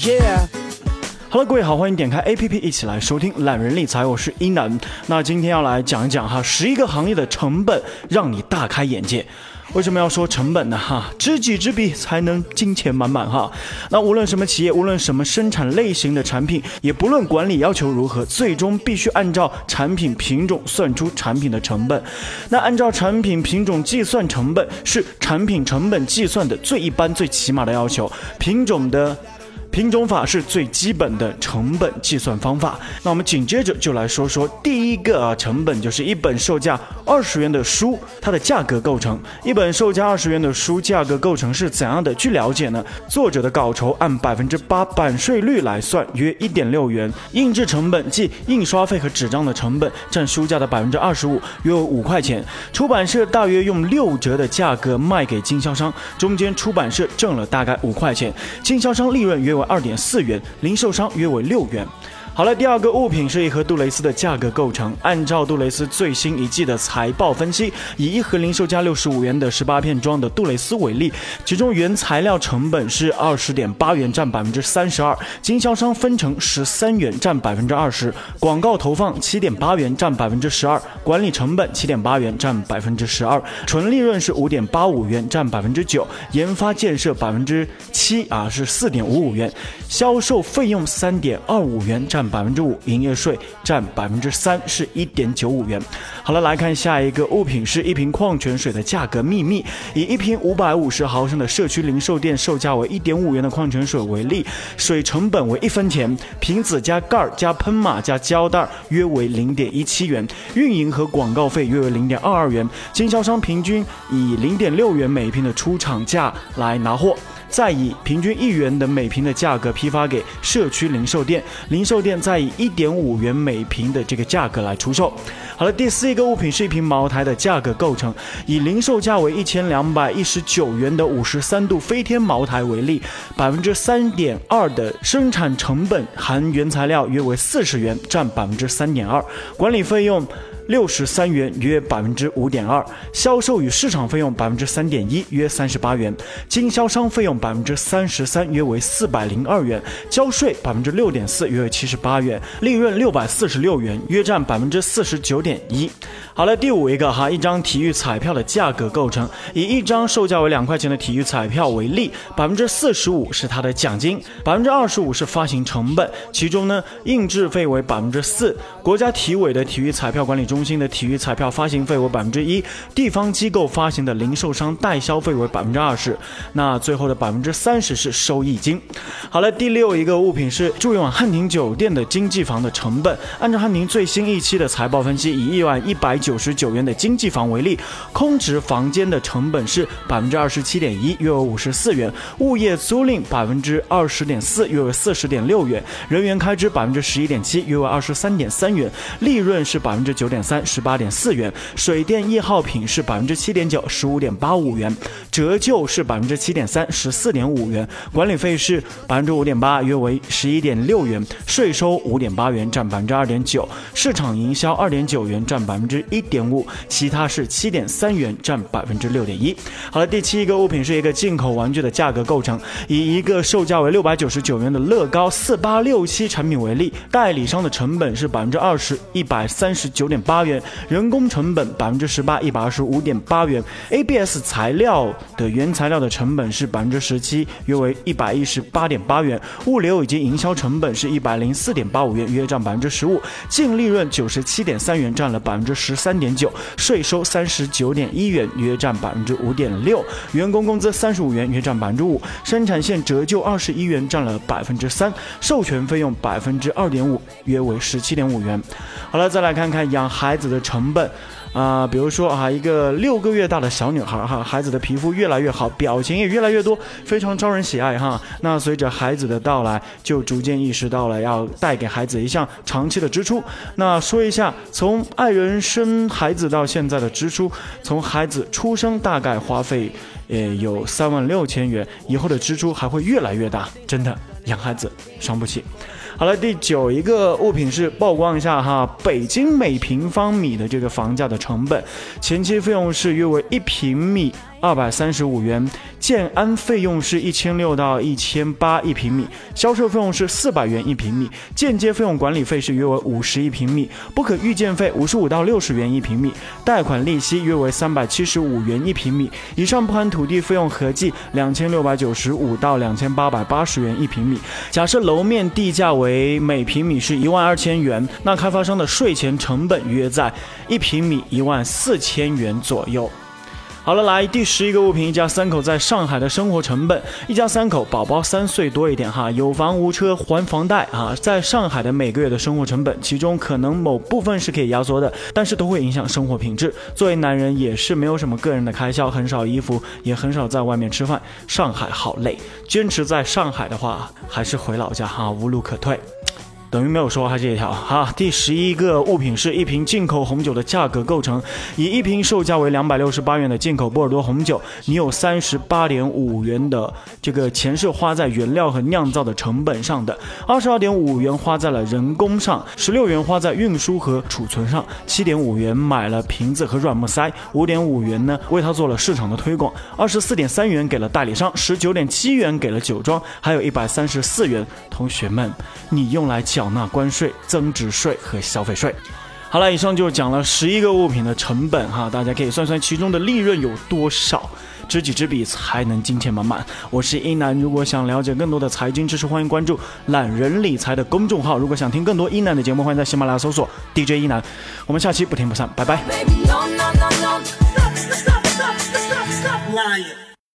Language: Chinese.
Yeah。Hello，各位好，欢迎点开 APP 一起来收听懒人理财，我是一楠。那今天要来讲一讲哈，十一个行业的成本让你大开眼界。为什么要说成本呢？哈，知己知彼才能金钱满满哈。那无论什么企业，无论什么生产类型的产品，也不论管理要求如何，最终必须按照产品品种算出产品的成本。那按照产品品种计算成本，是产品成本计算的最一般、最起码的要求。品种的。品种法是最基本的成本计算方法。那我们紧接着就来说说第一个啊，成本就是一本售价二十元的书，它的价格构成。一本售价二十元的书价格构成是怎样的？据了解呢，作者的稿酬按百分之八版税率来算，约一点六元。印制成本即印刷费和纸张的成本占书价的百分之二十五，约五块钱。出版社大约用六折的价格卖给经销商，中间出版社挣了大概五块钱，经销商利润约。二点四元，零售商约为六元。好了，第二个物品是一盒杜蕾斯的价格构成。按照杜蕾斯最新一季的财报分析，以一盒零售价六十五元的十八片装的杜蕾斯为例，其中原材料成本是二十点八元，占百分之三十二；经销商分成十三元，占百分之二十；广告投放七点八元，占百分之十二；管理成本七点八元，占百分之十二；纯利润是五点八五元，占百分之九；研发建设百分之七啊，是四点五五元；销售费用三点二五元，占。百分之五，营业税占百分之三，是一点九五元。好了，来看下一个物品，是一瓶矿泉水的价格秘密。以一瓶五百五十毫升的社区零售店售价为一点五元的矿泉水为例，水成本为一分钱，瓶子加盖儿加喷码加胶带约为零点一七元，运营和广告费约为零点二二元，经销商平均以零点六元每瓶的出厂价来拿货。再以平均一元的每瓶的价格批发给社区零售店，零售店再以一点五元每瓶的这个价格来出售。好了，第四一个物品是一瓶茅台的价格构成，以零售价为一千两百一十九元的五十三度飞天茅台为例，百分之三点二的生产成本含原材料约为四十元，占百分之三点二，管理费用。六十三元，约百分之五点二；销售与市场费用百分之三点一，约三十八元；经销商费用百分之三十三，约为四百零二元；交税百分之六点四，约为七十八元；利润六百四十六元，约占百分之四十九点一。好了，第五一个哈，一张体育彩票的价格构成，以一张售价为两块钱的体育彩票为例，百分之四十五是它的奖金，百分之二十五是发行成本，其中呢，印制费为百分之四，国家体委的体育彩票管理中。中心的体育彩票发行费为百分之一，地方机构发行的零售商代销费为百分之二十，那最后的百分之三十是收益金。好了，第六一个物品是住用汉庭酒店的经济房的成本。按照汉庭最新一期的财报分析，以一晚一百九十九元的经济房为例，空置房间的成本是百分之二十七点一，约为五十四元；物业租赁百分之二十点四，约为四十点六元；人员开支百分之十一点七，约为二十三点三元；利润是百分之九点。三十八点四元，水电易耗品是百分之七点九，十五点八五元，折旧是百分之七点三，十四点五元，管理费是百分之五点八，约为十一点六元，税收五点八元，占百分之二点九，市场营销二点九元，占百分之一点五，其他是七点三元，占百分之六点一。好了，第七一个物品是一个进口玩具的价格构成，以一个售价为六百九十九元的乐高四八六七产品为例，代理商的成本是百分之二十一百三十九点八。元，人工成本百分之十八，一百二十五点八元。ABS 材料的原材料的成本是百分之十七，约为一百一十八点八元。物流以及营销成本是一百零四点八五元，约占百分之十五。净利润九十七点三元，占了百分之十三点九。税收三十九点一元，约占百分之五点六。员工工资三十五元，约占百分之五。生产线折旧二十一元，占了百分之三。授权费用百分之二点五，约为十七点五元。好了，再来看看养孩。子的成本啊，比如说啊，一个六个月大的小女孩哈，孩子的皮肤越来越好，表情也越来越多，非常招人喜爱哈。那随着孩子的到来，就逐渐意识到了要带给孩子一项长期的支出。那说一下，从爱人生孩子到现在的支出，从孩子出生大概花费呃有三万六千元，以后的支出还会越来越大，真的养孩子伤不起。好了，第九一个物品是曝光一下哈，北京每平方米的这个房价的成本，前期费用是约为一平米二百三十五元。建安费用是一千六到一千八一平米，销售费用是四百元一平米，间接费用管理费是约为五十一平米，不可预见费五十五到六十元一平米，贷款利息约为三百七十五元一平米，以上不含土地费用合计两千六百九十五到两千八百八十元一平米。假设楼面地价为每平米是一万二千元，那开发商的税前成本约在一平米一万四千元左右。好了，来第十一个物品，一家三口在上海的生活成本，一家三口，宝宝三岁多一点哈，有房无车，还房贷啊，在上海的每个月的生活成本，其中可能某部分是可以压缩的，但是都会影响生活品质。作为男人，也是没有什么个人的开销，很少衣服，也很少在外面吃饭。上海好累，坚持在上海的话，还是回老家哈，无路可退。等于没有说哈这一条哈。第十一个物品是一瓶进口红酒的价格构成，以一瓶售价为两百六十八元的进口波尔多红酒，你有三十八点五元的这个钱是花在原料和酿造的成本上的，二十二点五元花在了人工上，十六元花在运输和储存上，七点五元买了瓶子和软木塞，五点五元呢为它做了市场的推广，二十四点三元给了代理商，十九点七元给了酒庄，还有一百三十四元，同学们，你用来缴纳关税、增值税和消费税。好了，以上就讲了十一个物品的成本哈，大家可以算算其中的利润有多少。知己知彼，才能金钱满满。我是一楠，如果想了解更多的财经知识，欢迎关注懒人理财的公众号。如果想听更多一楠的节目，欢迎在喜马拉雅搜索 DJ 一楠。我们下期不听不散，拜拜。